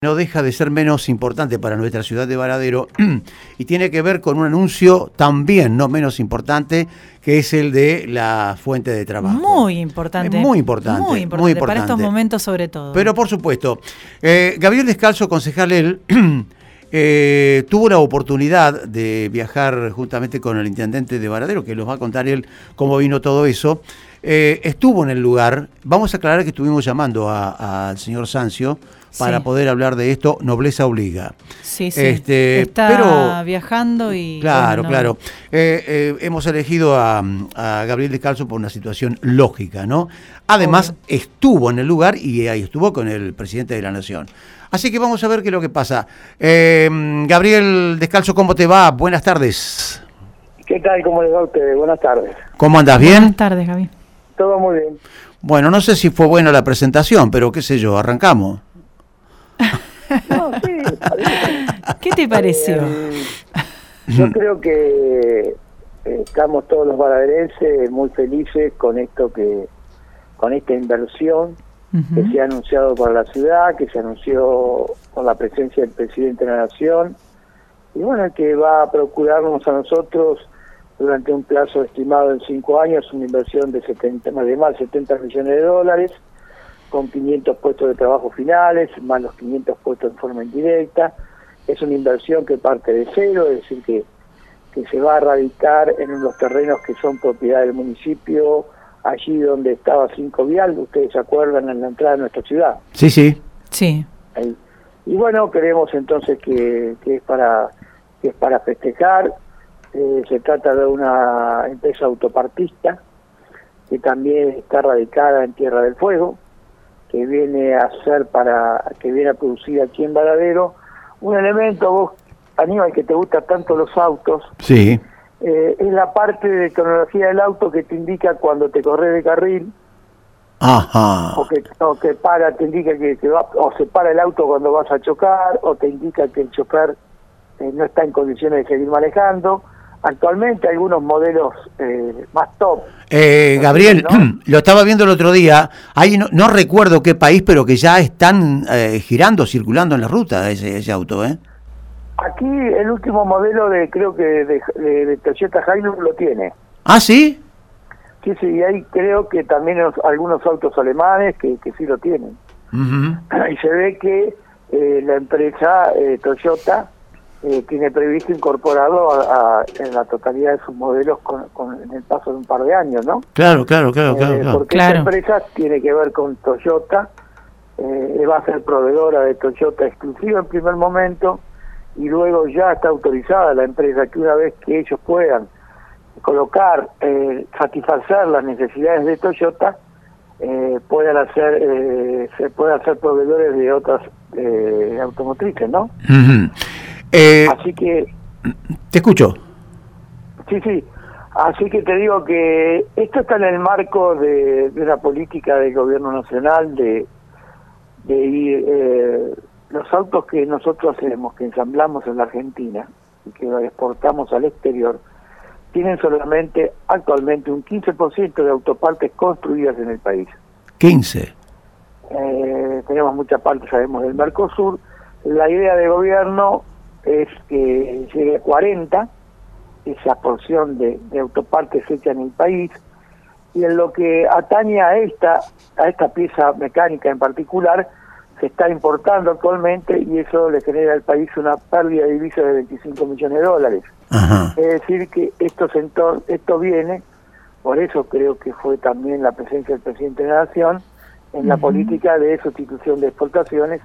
no deja de ser menos importante para nuestra ciudad de Varadero y tiene que ver con un anuncio también no menos importante que es el de la fuente de trabajo. Muy importante. muy importante. Muy importante, para estos momentos sobre todo. Pero por supuesto, eh, Gabriel Descalzo, concejal él, eh, tuvo la oportunidad de viajar juntamente con el intendente de Varadero, que nos va a contar él cómo vino todo eso. Eh, estuvo en el lugar, vamos a aclarar que estuvimos llamando al señor Sancio, para poder hablar de esto, nobleza obliga. Sí, sí. Este, Está viajando y... Claro, claro. Eh, eh, hemos elegido a, Gabriel Descalzo por una situación lógica, ¿no? Además, estuvo en el lugar y ahí estuvo con el presidente de la Nación. Así que vamos a ver qué es lo que pasa. Eh, Gabriel Descalzo, ¿cómo te va? Buenas tardes. ¿Qué tal? ¿Cómo le va a usted? Buenas tardes. ¿Cómo andas? ¿Bien? Buenas tardes, Gaby. Todo muy bien. Bueno, no sé si fue buena la presentación, pero qué sé yo, arrancamos. No, sí. ¿Qué te pareció? Eh, yo creo que eh, estamos todos los baladerenses muy felices con esto que con esta inversión que se ha anunciado para la ciudad, que se anunció con la presencia del presidente de la Nación, y bueno, que va a procurarnos a nosotros durante un plazo estimado en cinco años una inversión de 70, más de más 70 millones de dólares, con 500 puestos de trabajo finales, más los 500 puestos en forma indirecta. Es una inversión que parte de cero, es decir, que, que se va a radicar en los terrenos que son propiedad del municipio, allí donde estaba Cinco Vial, ustedes se acuerdan, en la entrada de nuestra ciudad. Sí, sí. Sí. Y bueno, creemos entonces que, que, es para que es para festejar. Eh, se trata de una empresa autopartista que también está radicada en Tierra del Fuego, que viene a hacer para, que viene a producir aquí en Varadero, un elemento, vos, Aníbal, que te gusta tanto los autos, sí. Eh, es la parte de tecnología del auto que te indica cuando te corres de carril, Ajá. O, que, o que para, te indica que, va, o se para el auto cuando vas a chocar, o te indica que el chofer eh, no está en condiciones de seguir manejando, actualmente algunos modelos eh, más top. Eh, Gabriel, lo estaba viendo el otro día, ahí no, recuerdo qué país, pero que ya están eh, girando, circulando en la ruta ese, ese auto, ¿eh? Aquí el último modelo de, creo que de, de, Toyota Hilux lo tiene. ¿Ah, sí? Sí, sí, hay creo que también algunos autos alemanes que, que sí lo tienen. Y se ve que la empresa Toyota eh, tiene previsto incorporarlo a, en la totalidad de sus modelos con, en el paso de un par de años, ¿no? Claro, claro, claro, claro. Eh, porque esta empresa tiene que ver con Toyota, eh, va a ser proveedora de Toyota exclusiva en primer momento y luego ya está autorizada la empresa que una vez que ellos puedan colocar, eh, satisfacer las necesidades de Toyota, eh, puedan hacer, se puedan hacer proveedores de otras automotrices, ¿no? Eh, Así que... Te escucho. Sí, sí. Así que te digo que esto está en el marco de, de una política del gobierno nacional de, de ir... Eh, los autos que nosotros hacemos, que ensamblamos en la Argentina y que exportamos al exterior, tienen solamente actualmente un 15% de autopartes construidas en el país. 15. Eh, tenemos muchas partes, sabemos, del Mercosur. La idea de gobierno es que llegue a 40 esa porción de, autopartes hecha en el país. Y en lo que atañe a esta a esta pieza mecánica en particular se está importando actualmente y eso le genera al país una pérdida de divisas de 25 millones de dólares. Es decir, que esto, esto viene, por eso creo que fue también la presencia del presidente de la Nación, en la política de sustitución de exportaciones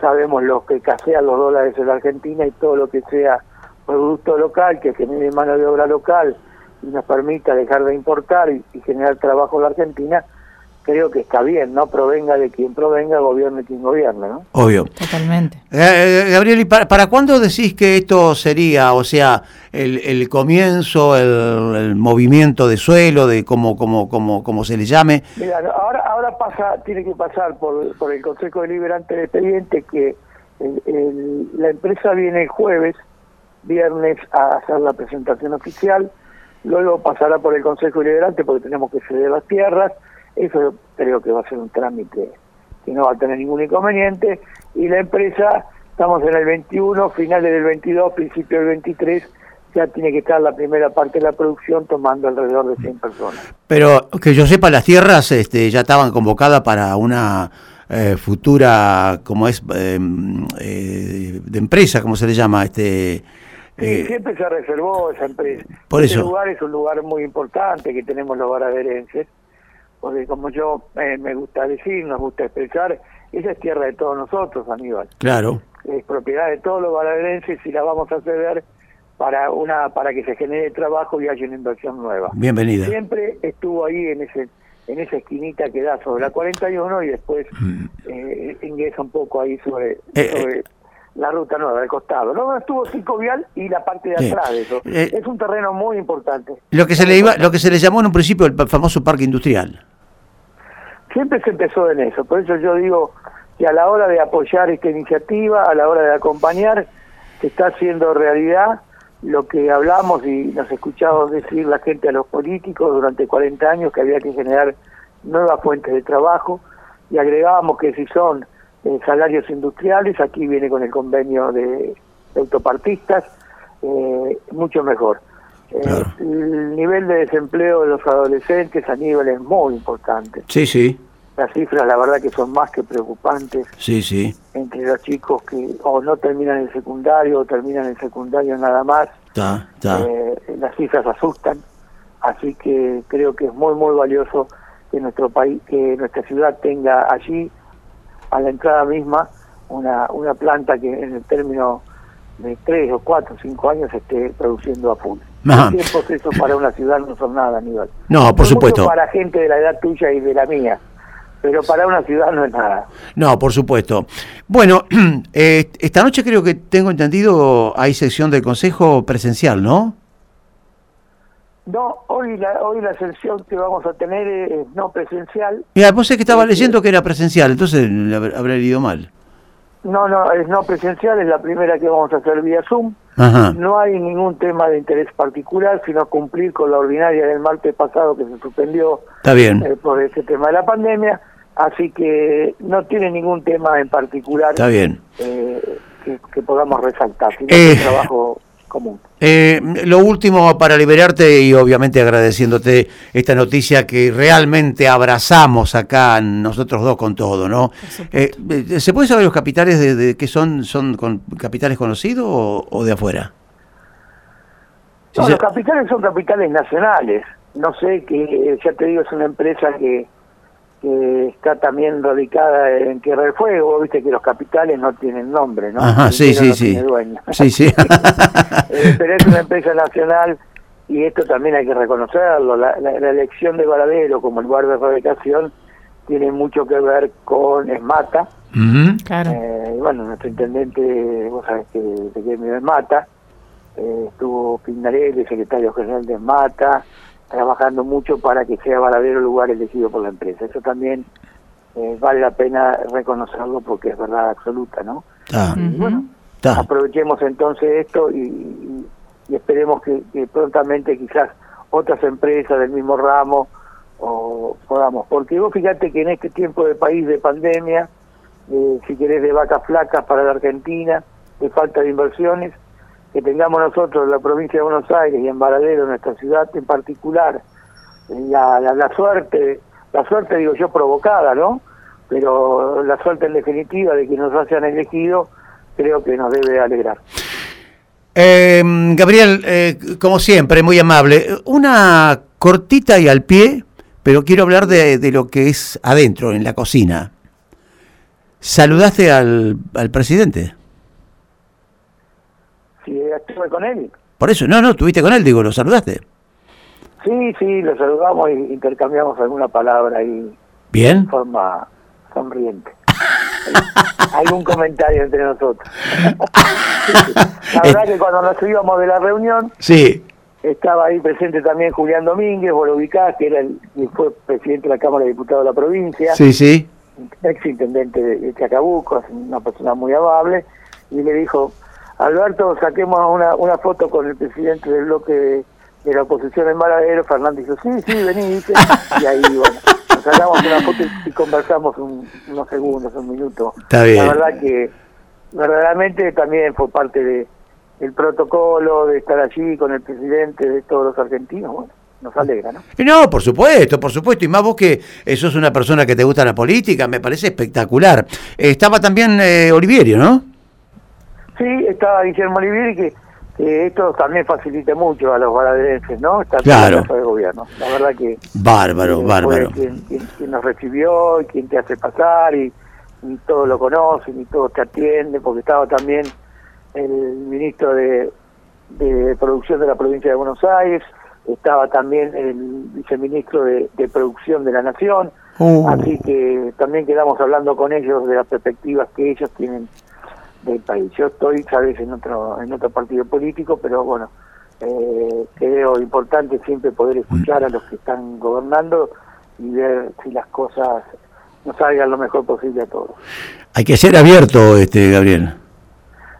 sabemos lo que casean los dólares en la Argentina y todo lo que sea producto local que genere mano de obra local y nos permita dejar de importar y, generar trabajo en la Argentina, creo que está bien, ¿no? Provenga de quien provenga, gobierne quien gobierne, ¿no? Obvio. Totalmente. Eh, eh, Gabriel, ¿y para, cuándo decís que esto sería, o sea, el, el comienzo, el, movimiento de suelo, de como, como, como, como se le llame? Mira, ahora, ahora pasa, tiene que pasar por, por el Consejo Deliberante de Expediente que la empresa viene el jueves, viernes, a hacer la presentación oficial, luego pasará por el Consejo Deliberante porque tenemos que ceder las tierras, eso creo que va a ser un trámite que no va a tener ningún inconveniente, y la empresa, estamos en el 21, finales del 22, principio del 23, ya tiene que estar la primera parte de la producción tomando alrededor de 100 personas. Pero que yo sepa, las tierras este, ya estaban convocadas para una eh, futura, como es, em, eh, de empresa, como se le llama, este... Eh, siempre se reservó esa empresa. Por este eso. lugar es un lugar muy importante que tenemos los baraderenses, porque como yo me gusta decir, nos gusta expresar, esa es tierra de todos nosotros, Aníbal. Claro. Es propiedad de todos los baraderenses y la vamos a ceder para una para que se genere trabajo y haya una inversión nueva. Bienvenida. Siempre estuvo ahí en ese en esa esquinita que da sobre la 41 y después mm. eh, ingresa un poco ahí sobre, eh, eh. La ruta nueva del costado. No estuvo Cinco Vial y la parte de atrás de eso. es un terreno muy importante. Lo que se le iba, lo que se le llamó en un principio el famoso parque industrial. Siempre se empezó en eso, por eso yo digo que a la hora de apoyar esta iniciativa, a la hora de acompañar, se está haciendo realidad lo que hablamos y nos escuchamos decir la gente a los políticos durante 40 años que había que generar nuevas fuentes de trabajo y agregábamos que si son eh, salarios industriales, aquí viene con el convenio de, autopartistas, eh, mucho mejor. Eh, el nivel de desempleo de los adolescentes a nivel es muy importante. Sí, sí las cifras la verdad que son más que preocupantes. Sí, sí. Entre los chicos que o no terminan el secundario o terminan el secundario nada más. Eh, las cifras asustan. Así que creo que es muy, muy valioso que nuestro país, que nuestra ciudad tenga allí, a la entrada misma, una, una planta que en el término de tres o cuatro o cinco años esté produciendo a full. Tiempos eso para una ciudad no son nada, Aníbal. No, por supuesto. Para gente de la edad tuya y de la mía pero para una ciudad no es nada. No, por supuesto. Bueno, eh, esta noche creo que tengo entendido hay sesión del Consejo presencial, ¿no? No, hoy la, hoy la sesión que vamos a tener es no presencial. Mira, vos sé que estaba leyendo que era presencial, entonces habré ido mal. No, no, es no presencial, es la primera que vamos a hacer vía Zoom. No hay ningún tema de interés particular, sino cumplir con la ordinaria del martes pasado que se suspendió Está bien. Eh, por ese tema de la pandemia. Así que no tiene ningún tema en particular Está bien. Eh, que, podamos resaltar, sino eh, un trabajo común. lo último para liberarte y obviamente agradeciéndote esta noticia que realmente abrazamos acá nosotros dos con todo, ¿no? ¿Se puede saber los capitales de, de qué son? ¿Son con, capitales conocidos o de afuera? No, los capitales son capitales nacionales. No sé, que eh, ya te digo, es una empresa que, que está también radicada en Tierra del Fuego. Viste que los capitales no tienen nombre, ¿no? Ajá, sí, sí, sí. Sí, sí. Pero es una empresa nacional y esto también hay que reconocerlo. La, elección de Varadero como lugar de radicación tiene mucho que ver con Esmata. claro. Eh, bueno, nuestro intendente, vos sabés que se quedó Esmata eh, estuvo Pinarelli, secretario general de Mata, trabajando mucho para que sea Varadero el lugar elegido por la empresa. Eso también eh, vale la pena reconocerlo porque es verdad absoluta, ¿no? bueno, aprovechemos entonces esto y, esperemos que, prontamente quizás otras empresas del mismo ramo o podamos, porque vos fíjate que en este tiempo de país de pandemia, eh, si querés de vacas flacas para la Argentina, de falta de inversiones, que tengamos nosotros en la provincia de Buenos Aires y en Varadero, nuestra ciudad en particular, la, la, suerte, la suerte digo yo provocada, ¿no? Pero la suerte en definitiva de que nos hayan elegido, creo que nos debe alegrar. Eh, Gabriel, eh, como siempre, muy amable. Una cortita y al pie, pero quiero hablar de, de lo que es adentro, en la cocina. ¿Saludaste al, al presidente? Estuve con él. Por eso, no, no, estuviste con él, digo, ¿lo saludaste? Sí, sí, lo saludamos y intercambiamos alguna palabra ahí. ¿Bien? De forma sonriente. algún comentario entre nosotros. la verdad que cuando nos íbamos de la reunión, sí. estaba ahí presente también Julián Domínguez, vos lo ubicás, que era el, fue presidente de la Cámara de Diputados de la provincia. Sí, sí. Ex intendente de Chacabuco, una persona muy amable, y le dijo, Alberto, saquemos una, una foto con el presidente del bloque de, la oposición en Maradero, Fernández dijo, sí, sí, vení, y ahí, bueno, nos sacamos una foto y conversamos unos segundos, un minuto. Está bien. La verdad que verdaderamente también fue parte de el protocolo de estar allí con el presidente de todos los argentinos, bueno, nos alegra, ¿no? No, por supuesto, por supuesto, y más vos que sos una persona que te gusta la política, me parece espectacular. Estaba también eh, Olivieri, ¿no? Sí, estaba Guillermo Olivieri, que, que esto también facilita mucho a los baraderenses, ¿no? Está claro. el gobierno. La verdad que... Bárbaro, bárbaro. Quien, quien, nos recibió, y quien te hace pasar, y, y todos lo conocen, y todos te atienden, porque estaba también el ministro de, Producción de la provincia de Buenos Aires, estaba también el viceministro de, Producción de la Nación, uh. así que también quedamos hablando con ellos de las perspectivas que ellos tienen del país. Yo estoy, sabes, en otro, en otro partido político, pero bueno, eh, creo importante siempre poder escuchar a los que están gobernando y ver si las cosas nos salgan lo mejor posible a todos. Hay que ser abierto, este Gabriel.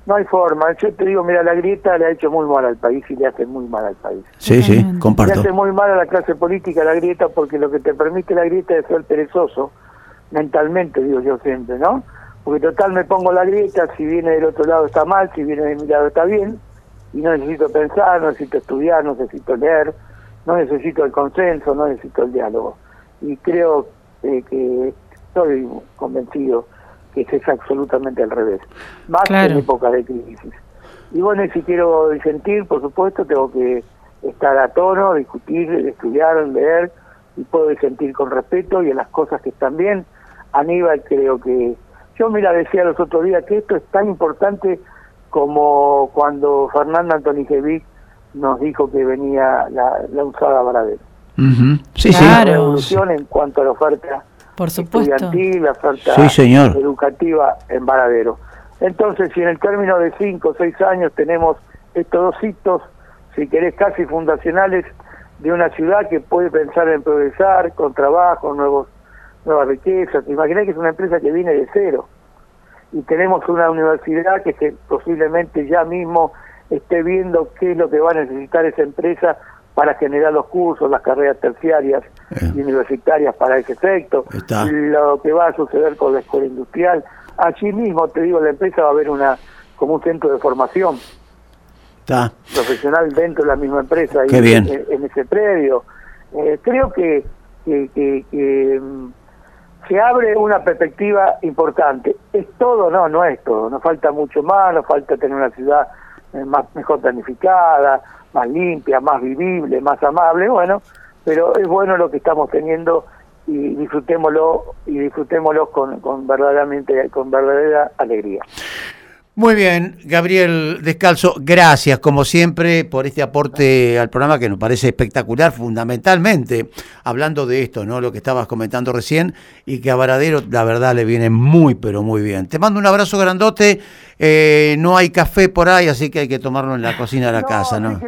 No hay forma. Yo te digo, mira, la grieta le ha hecho muy mal al país y le hace muy mal al país. Sí, sí, comparto. Le hace muy mal a la clase política la grieta porque lo que te permite la grieta es ser perezoso, mentalmente, digo yo siempre, ¿no? Porque total me pongo la grieta, si viene del otro lado está mal, si viene de mi lado está bien, y no necesito pensar, no necesito estudiar, no necesito leer, no necesito el consenso, no necesito el diálogo. Y creo eh, que estoy convencido que es absolutamente al revés, más que en época de crisis. Y bueno, si quiero disentir, por supuesto, tengo que estar a tono, discutir, estudiar, leer, y puedo disentir con respeto y en las cosas que están bien. Aníbal creo que... Yo mira, decía los otros días que esto es tan importante como cuando Fernando Antonijevic nos dijo que venía la, usada Varadero. Sí, sí. La revolución en cuanto a la oferta por supuesto. estudiantil, la oferta educativa en Varadero. Entonces, si en el término de cinco o seis años tenemos estos dos hitos, si querés, casi fundacionales de una ciudad que puede pensar en progresar con trabajo, nuevos, nuevas riquezas. Imaginá que es una empresa que viene de cero. Y tenemos una universidad que, que posiblemente ya mismo esté viendo qué es lo que va a necesitar esa empresa para generar los cursos, las carreras terciarias eh. y universitarias para ese efecto, lo que va a suceder con la escuela industrial. Allí mismo, te digo, la empresa va a haber una como un centro de formación profesional dentro de la misma empresa y En, ese predio. Eh, creo que, que, mm, se abre una perspectiva importante. ¿Es todo? No, no es todo. Nos falta mucho más, nos falta tener una ciudad eh, más mejor planificada, más limpia, más vivible, más amable, bueno, pero es bueno lo que estamos teniendo y disfrutémoslo y disfrutémoslo con, con verdaderamente con verdadera alegría. Muy bien, Gabriel Descalzo, gracias como siempre por este aporte al programa que nos parece espectacular, fundamentalmente hablando de esto, ¿no? Lo que estabas comentando recién y que a Varadero la verdad le viene muy pero muy bien. Te mando un abrazo grandote, eh, no hay café por ahí, así que hay que tomarlo en la cocina de la casa, ¿no?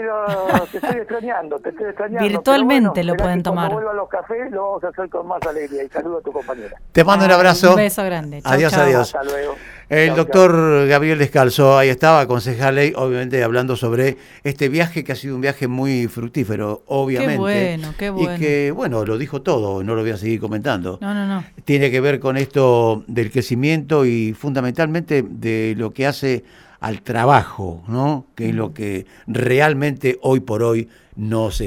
te estoy extrañando, te estoy extrañando. Virtualmente lo pueden tomar. Cuando vuelva a los cafés lo vamos a hacer con más alegría y saludo a tu compañera. Te mando un abrazo. Un beso grande. adiós, adiós. Hasta luego. El doctor Gabriel Descalzo, ahí estaba, concejal obviamente hablando sobre este viaje que ha sido un viaje muy fructífero, obviamente. Qué bueno, qué bueno. Y que, bueno, lo dijo todo, no lo voy a seguir comentando. No, no, no. Tiene que ver con esto del crecimiento y fundamentalmente de lo que hace al trabajo, ¿no? Que es lo que realmente hoy por hoy nos está